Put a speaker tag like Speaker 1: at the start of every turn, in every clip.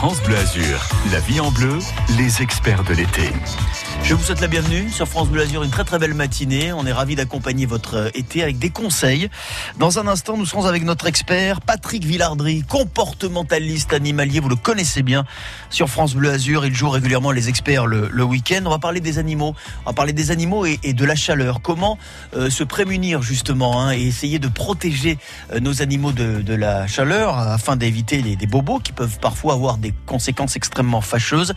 Speaker 1: France Bleu Azur, la vie en bleu, les experts de l'été.
Speaker 2: Je vous souhaite la bienvenue sur France Bleu Azur, une très très belle matinée. On est ravis d'accompagner votre euh, été avec des conseils. Dans un instant, nous serons avec notre expert Patrick Villardry, comportementaliste animalier. Vous le connaissez bien sur France Bleu Azur. Il joue régulièrement les experts le, week-end. On va parler des animaux. On va parler des animaux et, de la chaleur. Comment euh, se prémunir justement hein, et essayer de protéger euh, nos animaux de, la chaleur afin d'éviter des bobos qui peuvent parfois avoir des conséquences extrêmement fâcheuses.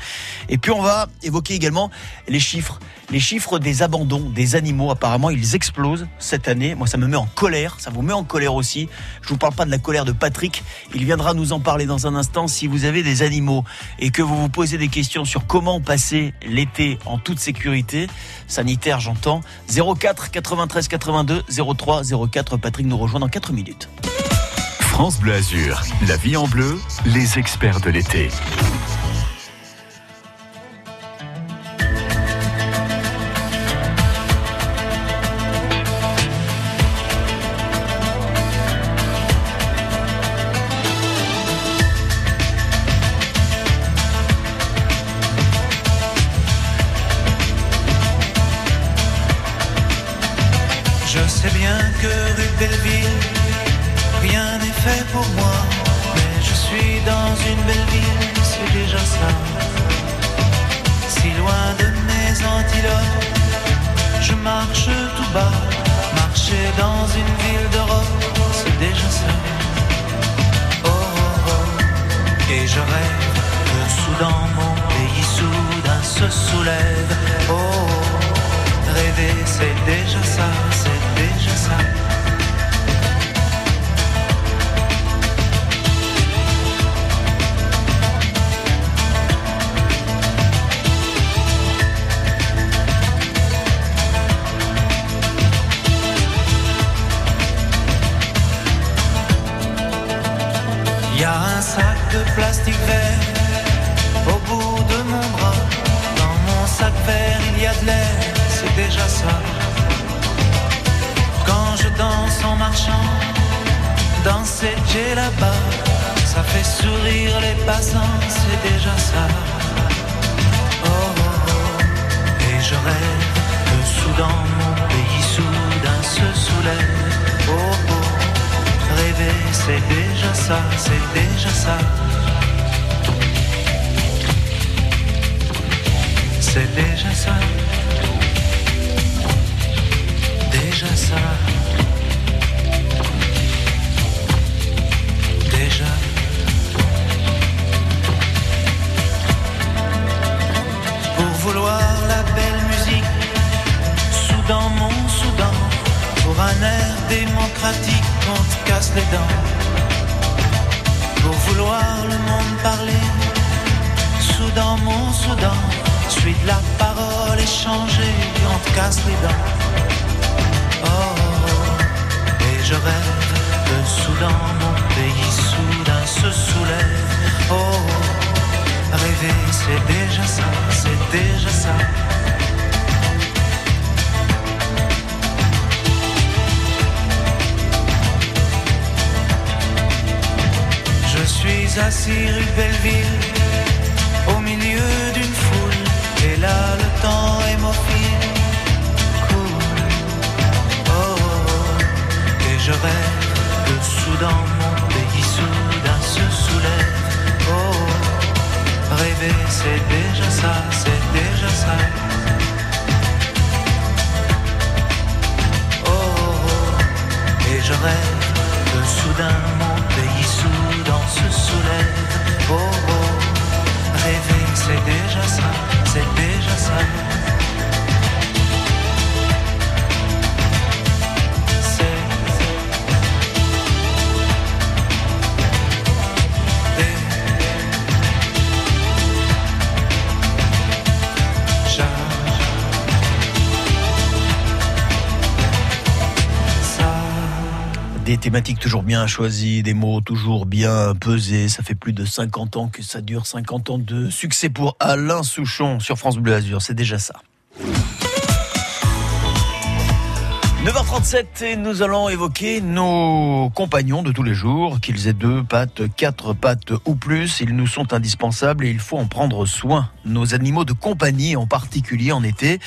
Speaker 2: Et puis on va évoquer également les chiffres, les chiffres des abandons des animaux. Apparemment, ils explosent cette année. Moi, ça me met en colère. Ça vous met en colère aussi. Je vous parle pas de la colère de Patrick. Il viendra nous en parler dans un instant. Si vous avez des animaux et que vous vous posez des questions sur comment passer l'été en toute sécurité, sanitaire, j'entends. 04 93 82 03 04. Patrick nous rejoint dans 4 minutes.
Speaker 1: France Bleu Azur, la vie en bleu, les experts de l'été
Speaker 3: rien n'est fait pour moi. Mais je suis dans une belle ville, c'est déjà ça. Si loin de mes antilopes, je marche tout bas. Marcher dans une ville d'Europe, c'est déjà ça. Oh, oh, oh, et je rêve que soudain mon pays soudain se soulève. Oh, oh, oh. rêver, c'est déjà ça, c'est déjà ça. ça, c'est déjà ça. C'est déjà ça. Déjà ça. Déjà. Pour vouloir la belle musique, soudain mon soudain, pour un air démocratique, on te casse les dents. Pour vouloir le monde parler, soudain mon soudain, suite la parole échangée, on te casse les dents. Oh, et je rêve de soudain, mon pays soudain se soulève. Oh rêver c'est déjà ça, c'est déjà ça. Je suis assis rue Belleville, au milieu d'une foule, et là le temps hémophile coule. Oh, oh, et je rêve que soudain mon pays soudain se soulève. Oh, oh rêver c'est déjà ça, c'est déjà ça. Oh, oh, et je rêve que soudain mon pays soudain soulève. Oh, oh, rêver, c'est déjà ça, c'est déjà ça.
Speaker 2: Thématiques toujours bien choisies, des mots toujours bien pesés. Ça fait plus de 50 ans que ça dure, 50 ans de succès pour Alain Souchon sur France Bleu Azur. C'est déjà ça. 9h37 et nous allons évoquer nos compagnons de tous les jours, qu'ils aient deux pattes, quatre pattes ou plus, ils nous sont indispensables et il faut en prendre soin. Nos animaux de compagnie, en particulier en été,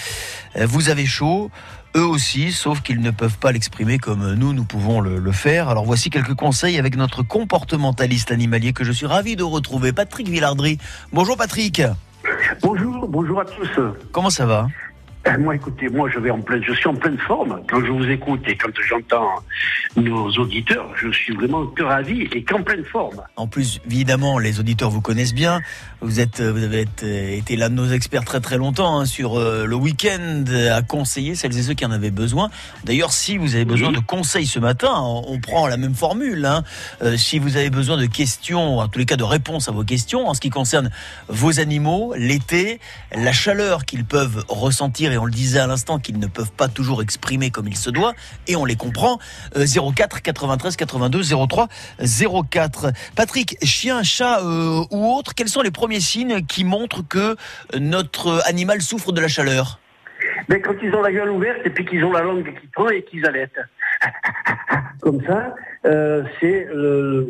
Speaker 2: euh, vous avez chaud, eux aussi, sauf qu'ils ne peuvent pas l'exprimer comme nous, nous pouvons le, le, faire. Alors voici quelques conseils avec notre comportementaliste animalier que je suis ravi de retrouver, Patrick Villardry. Bonjour Patrick.
Speaker 4: Bonjour, bonjour à tous.
Speaker 2: Comment ça va?
Speaker 4: Euh, moi, écoutez, moi, je vais en pleine, je suis en pleine forme. Quand je vous écoute et quand j'entends nos auditeurs, je suis vraiment que ravi et qu'en pleine forme.
Speaker 2: En plus, évidemment, les auditeurs vous connaissent bien. Vous êtes, vous avez été l'un de nos experts très très longtemps hein, sur euh, le week-end à conseiller celles et ceux qui en avaient besoin. D'ailleurs, si vous avez besoin de conseils ce matin, on prend la même formule. Hein. Euh, si vous avez besoin de questions, en tous les cas de réponses à vos questions, en ce qui concerne vos animaux, l'été, la chaleur qu'ils peuvent ressentir et on le disait à l'instant qu'ils ne peuvent pas toujours exprimer comme il se doit, et on les comprend. 04 93 82 03 04. Patrick, chien, chat euh, ou autre, quels sont les premiers signes qui montrent que notre animal souffre de la chaleur?
Speaker 4: Mais quand ils ont la gueule ouverte et puis qu'ils ont la langue qui prend et qu'ils allaitent. Comme ça, euh, c'est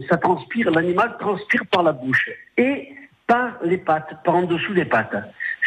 Speaker 4: ça transpire, l'animal transpire par la bouche et par les pattes, par en dessous des pattes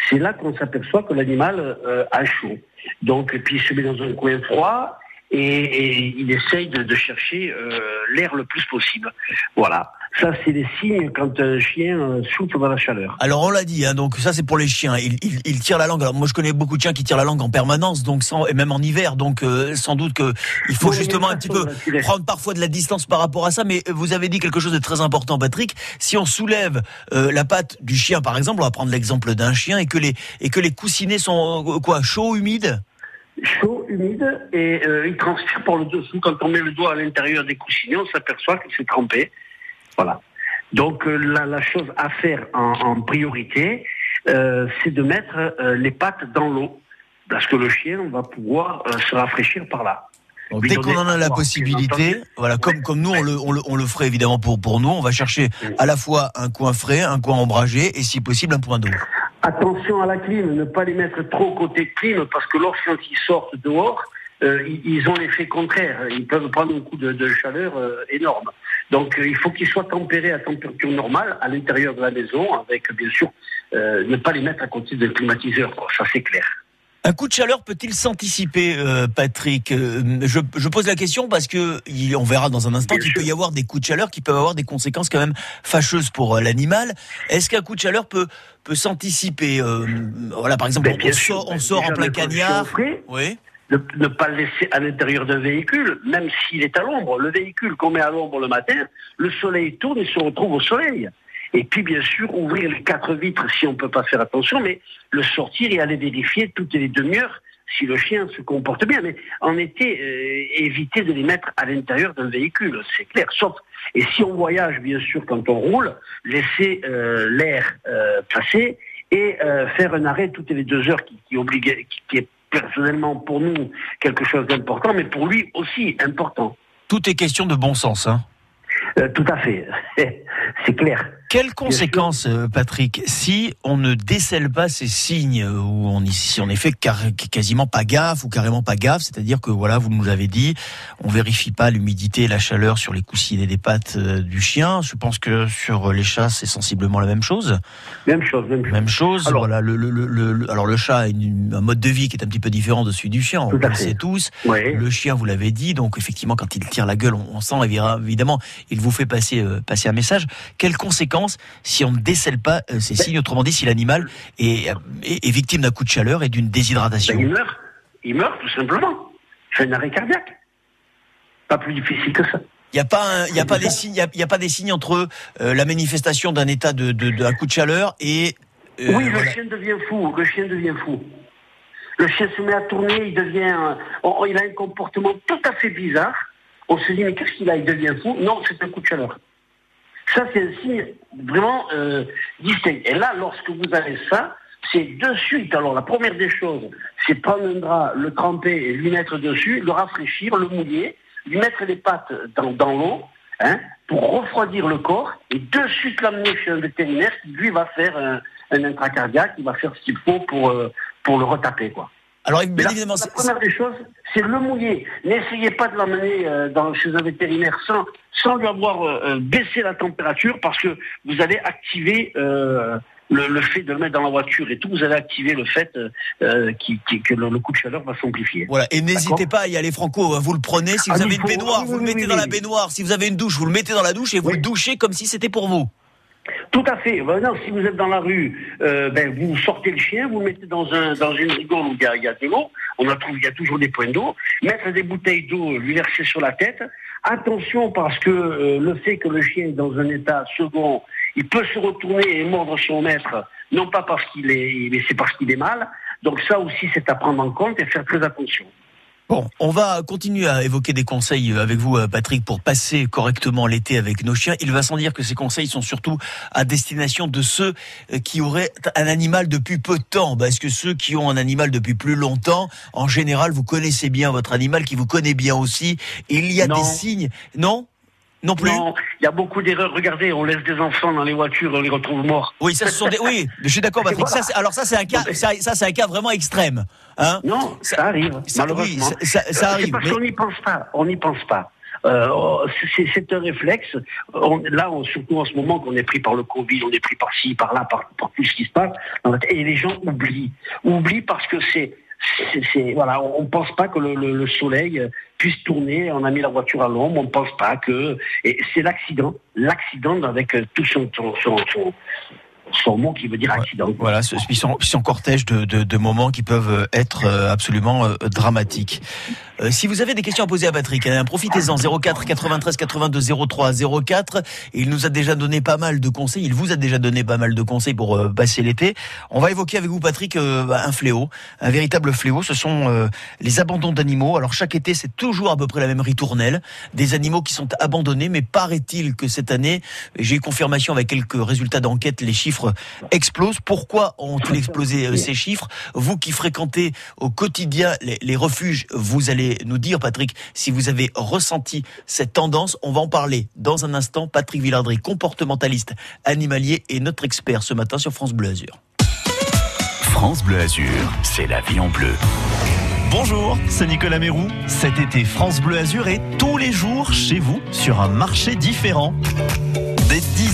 Speaker 4: c'est là qu'on s'aperçoit que l'animal euh, a chaud. Donc, puis il se met dans un coin froid et, il essaye de, chercher euh, l'air le plus possible. Voilà. Ça, c'est des signes quand un chien euh, souffle dans la chaleur.
Speaker 2: Alors, on l'a dit, hein, donc ça, c'est pour les chiens. Ils, ils, tirent la langue. Alors, moi, je connais beaucoup de chiens qui tirent la langue en permanence, donc sans, et même en hiver. Donc, euh, sans doute que il faut justement un petit peu prendre parfois de la distance par rapport à ça. Mais vous avez dit quelque chose de très important, Patrick. Si on soulève euh, la patte du chien, par exemple, on va prendre l'exemple d'un chien et que les et que les coussinets sont quoi, chauds, humides?
Speaker 4: Chaud, humide, et euh, il transpire par le dessous. Quand on met le doigt à l'intérieur des coussinets, on s'aperçoit qu'il s'est trempé. Voilà. Donc euh, la, chose à faire en, priorité, euh, c'est de mettre les pattes dans l'eau, parce que le chien va pouvoir se rafraîchir par là.
Speaker 2: dès qu'on en a la possibilité, voilà, comme comme nous on le, on le, on le ferait évidemment pour pour nous, on va chercher à la fois un coin frais, un coin ombragé et si possible un point d'eau.
Speaker 4: Attention à la clim, ne pas les mettre trop côté clim parce que lorsqu'ils sortent dehors, euh, ils ont l'effet contraire. Ils peuvent prendre un coup de, chaleur euh, énorme. Donc euh, il faut qu'ils soient tempérés à température normale à l'intérieur de la maison, avec bien sûr ne pas les mettre à côté d'un climatiseur. Ça c'est clair.
Speaker 2: Un coup de chaleur peut-il s'anticiper, euh, Patrick? Euh, je, je, pose la question parce que on verra dans un instant qu'il peut y avoir des coups de chaleur qui peuvent avoir des conséquences quand même fâcheuses pour euh, l'animal. Est-ce qu'un coup de chaleur peut peut s'anticiper Voilà, par exemple, on, sort, on sort en plein cagnard. Oui.
Speaker 4: Ne, ne, pas le laisser à l'intérieur d'un véhicule, même s'il est à l'ombre. Le véhicule qu'on met à l'ombre le matin, le soleil tourne et se retrouve au soleil. Et puis, bien sûr, ouvrir les quatre vitres si on ne peut pas faire attention, mais le sortir et aller vérifier toutes les demi-heures si le chien se comporte bien. Mais en été, euh, éviter de les mettre à l'intérieur d'un véhicule, c'est clair. Sauf, et si on voyage, bien sûr, quand on roule, laisser euh, l'air euh, passer et faire un arrêt toutes les deux heures qui, qui, obligue, qui est personnellement pour nous quelque chose d'important, mais pour lui aussi important.
Speaker 2: Tout est question de bon sens, hein
Speaker 4: Tout à fait, c'est clair.
Speaker 2: Quelles conséquences, euh, Patrick, si on ne décèle pas ces signes où on si on est fait quasiment pas gaffe ou carrément pas gaffe, c'est-à-dire que voilà, vous nous avez dit, on vérifie pas l'humidité et la chaleur sur les coussinets des pattes euh, du chien. Je pense que sur les chats, c'est sensiblement la même chose.
Speaker 4: Même chose, même
Speaker 2: chose. Alors, voilà, le, le, le, alors le chat a un mode de vie qui est un petit peu différent de celui du chien. On le sait tous.
Speaker 4: Le
Speaker 2: chien, vous l'avez dit, donc effectivement, quand il tire la gueule, on, sent évidemment, il vous fait passer euh, passer un message. Quelles conséquences si on ne décèle pas euh, ces signes, autrement dit si l'animal est, est, victime d'un coup de chaleur et d'une déshydratation ben, Il
Speaker 4: meurt, il meurt tout simplement. Il fait un arrêt cardiaque. Pas plus difficile que ça.
Speaker 2: Il n'y a pas, il a pas des signes, il y, a, pas des signes entre euh, la manifestation d'un état de, de, coup de chaleur et. Euh, oui, le
Speaker 4: chien devient fou. Le chien devient fou. Le chien se met à tourner, il devient, il a un comportement tout à fait bizarre. On se dit mais qu'est-ce qu'il a? Il devient fou. Non, c'est un coup de chaleur. Ça, c'est signe vraiment euh, distinct. Et là, lorsque vous avez ça, c'est de suite. Alors, la première des choses, c'est prendre un drap, le tremper et lui mettre dessus, le rafraîchir, le mouiller, lui mettre les pattes dans, l'eau, hein, pour refroidir le corps, et de suite l'amener chez un vétérinaire qui, lui, va faire un, un intracardiaque, il va faire ce qu'il faut pour, euh, pour le retaper.
Speaker 2: Alors bien la, évidemment, la première
Speaker 4: des choses, c'est le mouiller. N'essayez pas de l'emmener dans chez un vétérinaire sans sans lui avoir baissé la température parce que vous allez activer le, fait de le mettre dans la voiture et tout, vous allez activer le fait euh, qui, que le, coup de chaleur va s'amplifier.
Speaker 2: Voilà, et n'hésitez pas à y aller franco, hein. vous le prenez, si vous ah, avez une baignoire, vous le mettez dans la baignoire, si vous avez une douche, vous le mettez dans la douche et vous le douchez comme si c'était pour vous.
Speaker 4: Tout à fait. Non, si vous êtes dans la rue, euh, ben, vous sortez le chien, vous le mettez dans, un, dans une rigole où il y a, de l'eau. On a trouvé, il y a toujours des points d'eau. Mettre des bouteilles d'eau, lui verser sur la tête. Attention parce que euh, le fait que le chien est dans un état second il peut se retourner et mordre son maître, non pas parce qu'il est, mais c'est parce qu'il est mal. Donc ça aussi, c'est à prendre en compte et faire très attention.
Speaker 2: Bon, on va continuer à évoquer des conseils avec vous, euh, Patrick, pour passer correctement l'été avec nos chiens. Il va sans dire que ces conseils sont surtout à destination de ceux euh, qui auraient un animal depuis peu de temps. Parce que ceux qui ont un animal depuis plus longtemps, en général, vous connaissez bien votre animal, qui vous connaît bien aussi? Il y a des signes, non? Non plus.
Speaker 4: il y a beaucoup d'erreurs. Regardez, on laisse des enfants dans les voitures, on les retrouve morts.
Speaker 2: Oui, ça ce sont des. Oui, je suis d'accord, Patrick. Ça, alors ça, c'est un cas. Ça, c'est un cas vraiment extrême. Hein
Speaker 4: non, ça, arrive. malheureusement.
Speaker 2: Oui, ça, ça arrive. Parce qu'on
Speaker 4: n'y pense pas. On n'y pense pas. Euh, c'est un réflexe. là, surtout en ce moment qu'on est pris par le Covid, on est pris par ci, par là, par, par tout ce qui se passe. Et les gens oublient. Oublient parce que c'est c'est voilà, on ne pense pas que le, soleil puisse tourner. On a mis la voiture à l'ombre. On ne pense pas que et c'est l'accident, l'accident avec tout son, son, son mot qui veut dire accident.
Speaker 2: Voilà, ce, son, cortège de, de, moments qui peuvent être euh, absolument euh, dramatiques. Euh, si vous avez des questions à poser à Patrick, hein, profitez-en 04 93 82 03 04. Il nous a déjà donné pas mal de conseils. Il vous a déjà donné pas mal de conseils pour passer l'été. On va évoquer avec vous, Patrick, bah, un fléau, un véritable fléau. Ce sont les abandons d'animaux. Alors chaque été, c'est toujours à peu près la même ritournelle. Des animaux qui sont abandonnés, mais paraît-il que cette année, j'ai eu confirmation avec quelques résultats d'enquête, les chiffres explose. Pourquoi ont-ils explosé euh, ces chiffres? Vous qui fréquentez au quotidien les, refuges, vous allez nous dire, Patrick, si vous avez ressenti cette tendance. On va en parler dans un instant. Patrick Villardry, comportementaliste animalier et notre expert ce matin sur France Bleu Azur. France Bleu Azur,
Speaker 1: c'est la vie en bleu.
Speaker 5: Bonjour, c'est Nicolas Mérou. Cet été, France Bleu Azur est tous les jours chez vous sur un marché différent.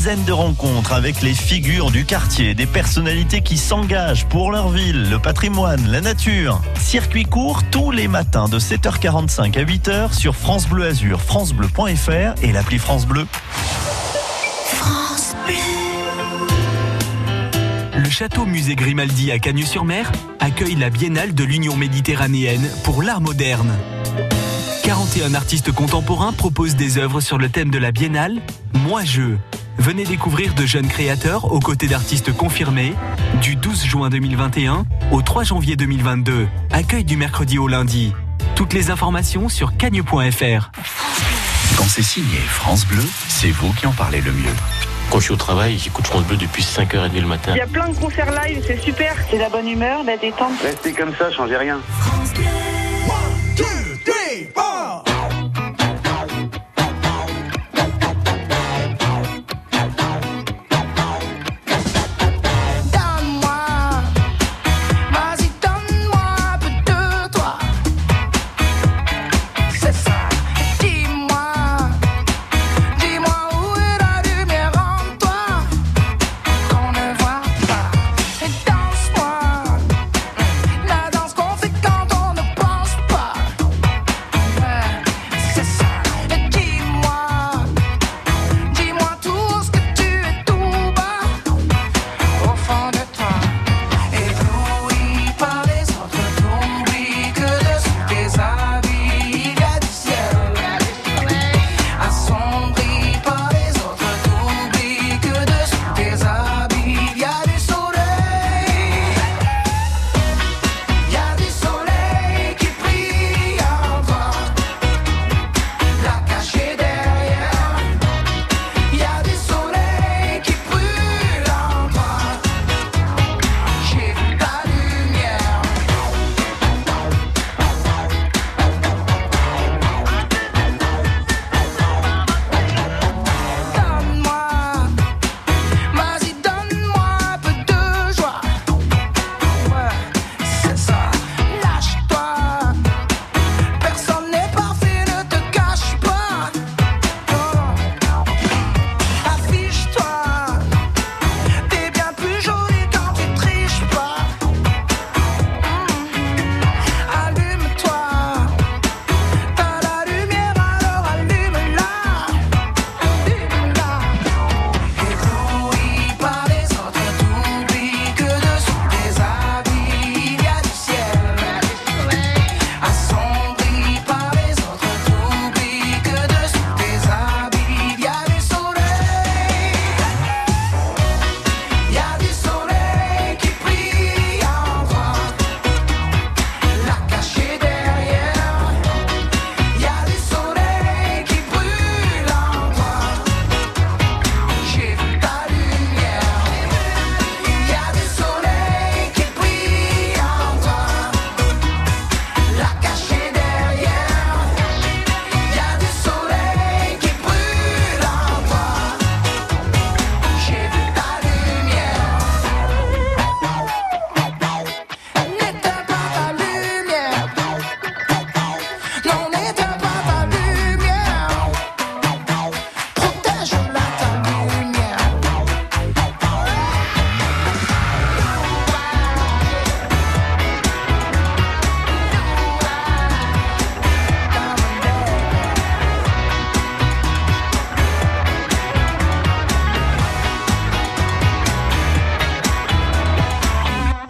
Speaker 5: De rencontres avec les figures du quartier, des personnalités qui s'engagent pour leur ville, le patrimoine, la nature. Circuit court tous les matins de 7h45 à 8h sur France Bleu Azur, francebleu.fr et l'appli France Bleu. France
Speaker 1: Bleu. Le château musée Grimaldi à Cagnes-sur-Mer accueille la Biennale de l'Union méditerranéenne pour l'art moderne. 41 artistes contemporains proposent des œuvres sur le thème de la biennale Moi je. Venez découvrir de jeunes créateurs aux côtés d'artistes confirmés du 12 juin 2021 au 3 janvier 2022. Accueil du mercredi au lundi. Toutes les informations sur cagne.fr. Quand c'est signé France Bleu, c'est vous qui en parlez le mieux.
Speaker 6: Quand je suis au travail, j'écoute France Bleu depuis 5h30 le matin. Il y
Speaker 7: a plein de concerts live, c'est super. C'est la bonne humeur, la détente.
Speaker 8: Restez comme ça, changez rien.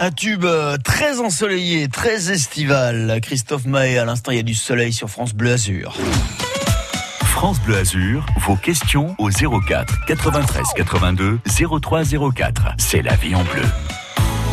Speaker 2: Un tube euh, très ensoleillé, très estival. Christophe Mahé, à l'instant, il y a du soleil sur France Bleu Azur.
Speaker 1: France Bleu Azur, vos questions au 04 93 82 03 04. C'est la vie en bleu.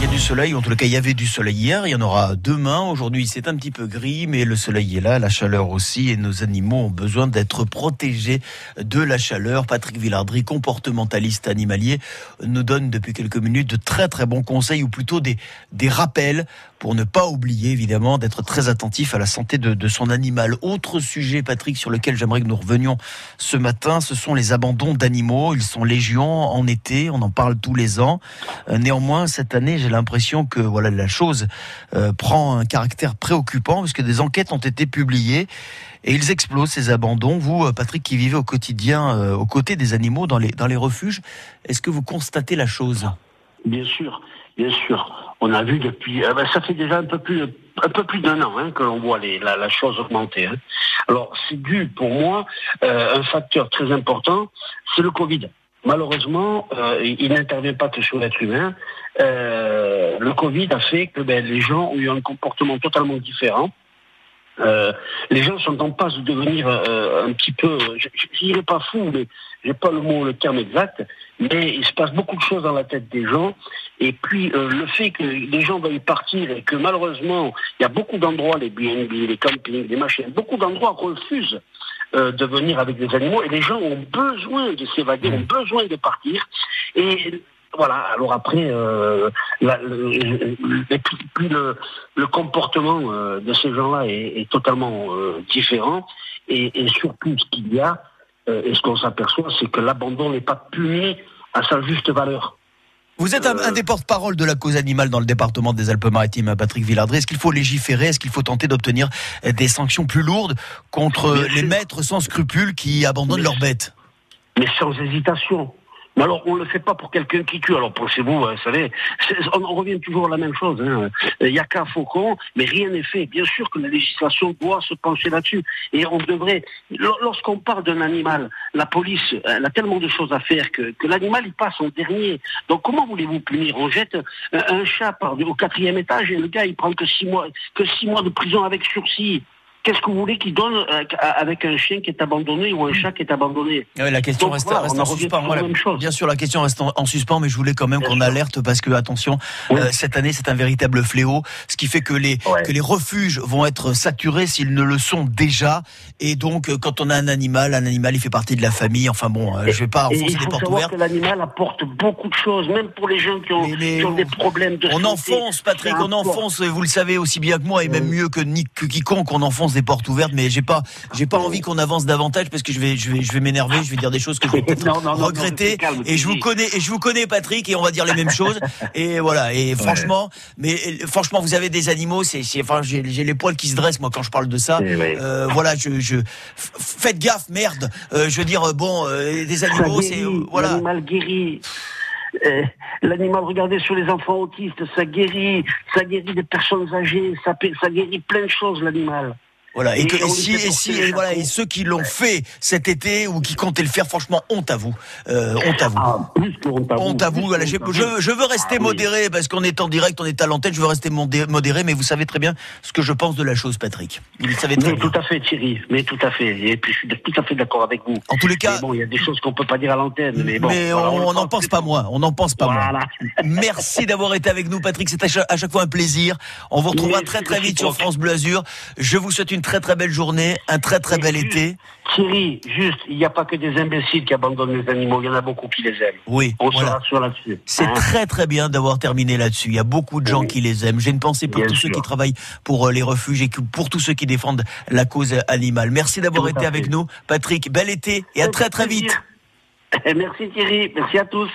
Speaker 2: Y a du soleil, en tout cas il y avait du soleil hier, il y en aura demain. Aujourd'hui c'est un petit peu gris, mais le soleil est là, la chaleur aussi, et nos animaux ont besoin d'être protégés de la chaleur. Patrick Villardry, comportementaliste animalier, nous donne depuis quelques minutes de très très bons conseils, ou plutôt des, des rappels pour ne pas oublier évidemment d'être très attentif à la santé de, son animal. Autre sujet, Patrick, sur lequel j'aimerais que nous revenions ce matin, ce sont les abandons d'animaux. Ils sont légion en été, on en parle tous les ans. Euh, néanmoins, cette année, j'ai l'impression que voilà la chose euh, prend un caractère préoccupant puisque des enquêtes ont été publiées et ils explosent ces abandons. Vous, euh, Patrick, qui vivez au quotidien aux côtés des animaux dans les dans les refuges, est-ce que vous constatez la chose?
Speaker 4: Bien sûr, bien sûr. On a vu depuis, euh, ben, ça fait déjà un peu plus un peu plus d'un an hein, que l'on voit les, la, la, chose augmenter. Hein. Alors c'est dû pour moi euh, un facteur très important, c'est le Covid. Malheureusement, euh, il n'intervient pas que sur l'être humain. Euh, le Covid a fait que ben, les gens ont eu un comportement totalement différent. Euh, les gens sont en passe de devenir euh, un petit peu, je dirais pas fou, mais j'ai pas le mot, le terme exact, mais il se passe beaucoup de choses dans la tête des gens. Et puis euh, le fait que les gens veuillent partir et que malheureusement il y a beaucoup d'endroits, les BNB, les campings, les machines, beaucoup d'endroits refusent euh, de venir avec des animaux et les gens ont besoin de s'évader, ont besoin de partir. Et voilà. Alors après, euh, la, le, le, le, comportement euh, de ces gens-là est, est, totalement euh, différent. Et, et, surtout, ce qu'il y a, et ce qu'on s'aperçoit, c'est que l'abandon n'est pas puni à sa juste valeur.
Speaker 2: Vous êtes un, un des porte-parole de la cause animale dans le département des Alpes-Maritimes, Patrick Villardré. Est-ce qu'il faut légiférer? Est-ce qu'il faut tenter d'obtenir des sanctions plus lourdes contre les maîtres sans scrupules qui abandonnent leurs bêtes?
Speaker 4: Mais sans hésitation. Mais alors, on ne le fait pas pour quelqu'un qui tue. Alors, pensez-vous, hein, vous savez, on, revient toujours à la même chose. hein. Il n'y a qu'un faucon, mais rien n'est fait. Bien sûr que la législation doit se pencher là-dessus. Et on devrait, lor- lorsqu'on parle d'un animal, la police, elle a tellement de choses à faire que, l'animal, il passe en dernier. Donc, comment voulez-vous punir? On jette un, un chat au quatrième étage et le gars, il prend que six mois, que six mois de prison avec sursis. Qu'est-ce que vous voulez qu'il donne euh, avec un chien qui est abandonné ou un chat qui est abandonné?
Speaker 2: Ouais, la question Donc reste, voilà, reste on en suspens. la même chose. Bien sûr, la question reste en, en suspens, mais je voulais quand même qu'on alerte parce que attention,
Speaker 4: Oui. euh,
Speaker 2: cette année c'est un véritable fléau, ce qui fait que les Ouais. que les refuges vont être saturés s'ils ne le sont déjà. Et donc, euh, quand on a un animal, un animal, il fait partie de la famille. Enfin bon, euh, je vais pas enfoncer des portes ouvertes.
Speaker 4: que l'animal apporte beaucoup de choses, même pour les gens qui ont, Mais- mais qui ont des on- problèmes de On santé.
Speaker 2: enfonce, Patrick, on enfonce. Vous le savez aussi bien que moi, et même mieux que, ni- que quiconque, on enfonce des portes ouvertes. Mais j'ai pas, j'ai pas envie qu'on avance davantage parce que je vais, je vais, je vais m'énerver. Je vais dire des choses que je vais peut-être Non, non, non, non, regretter. et je vous connais, et je vous connais, Patrick, et on va dire les mêmes choses. Et voilà. Et franchement, mais franchement, vous avez des animaux. C'est, enfin, j'ai, les poils qui se dressent moi quand je parle de ça.
Speaker 4: Eh.
Speaker 2: Euh, voilà, je, je, faites gaffe, merde. Euh, je veux dire, bon, euh, des animaux, c'est, voilà.
Speaker 4: L'animal guérit. Euh, L'animal, regardez sur les enfants autistes, ça guérit, ça guérit des personnes âgées, ça, ça guérit plein de choses, l'animal.
Speaker 2: Voilà. Et, Et que, et si, et si, et voilà, et ceux qui l'ont fait cet été ou qui comptaient le faire, franchement, honte à vous. Euh, honte à vous.
Speaker 4: Ah, plus que honte à vous. Honte à vous. Voilà, je,
Speaker 2: je veux rester Ah oui. modéré parce qu'on est en direct, on est à l'antenne. Je veux rester modéré, mais vous savez très bien ce que je pense de la chose, Patrick. Vous le savez très Mais bien. tout
Speaker 4: à fait, Thierry. Mais tout à fait. Et puis, je suis tout à fait d'accord avec vous.
Speaker 2: En tous les cas, Mais
Speaker 4: bon, il y a des choses qu'on peut pas dire à l'antenne. Mais bon. mais voilà, on n'en pense pas
Speaker 2: moins. On n'en pense pas moins. Voilà. Merci d'avoir été avec nous, Patrick. C'est à chaque, fois un plaisir. On vous retrouvera très très vite sur France Bleu Azur. Je vous souhaite une très très belle journée, un très très bel juste- été.
Speaker 4: Thierry, juste, il n'y a pas que des imbéciles qui abandonnent les animaux. Il y en a beaucoup qui les aiment.
Speaker 2: Oui, On se voilà.
Speaker 4: rassure là-dessus. C'est Hein
Speaker 2: très très bien d'avoir terminé là-dessus. Il y a beaucoup de gens Oui. qui les aiment. J'ai une pensée pour Bien tous ceux qui travaillent pour euh, les refuges et pour tous ceux qui défendent la cause animale. Merci d'avoir été avec nous, Patrick. Bel été et à très très vite.
Speaker 4: Merci Thierry. Merci à tous.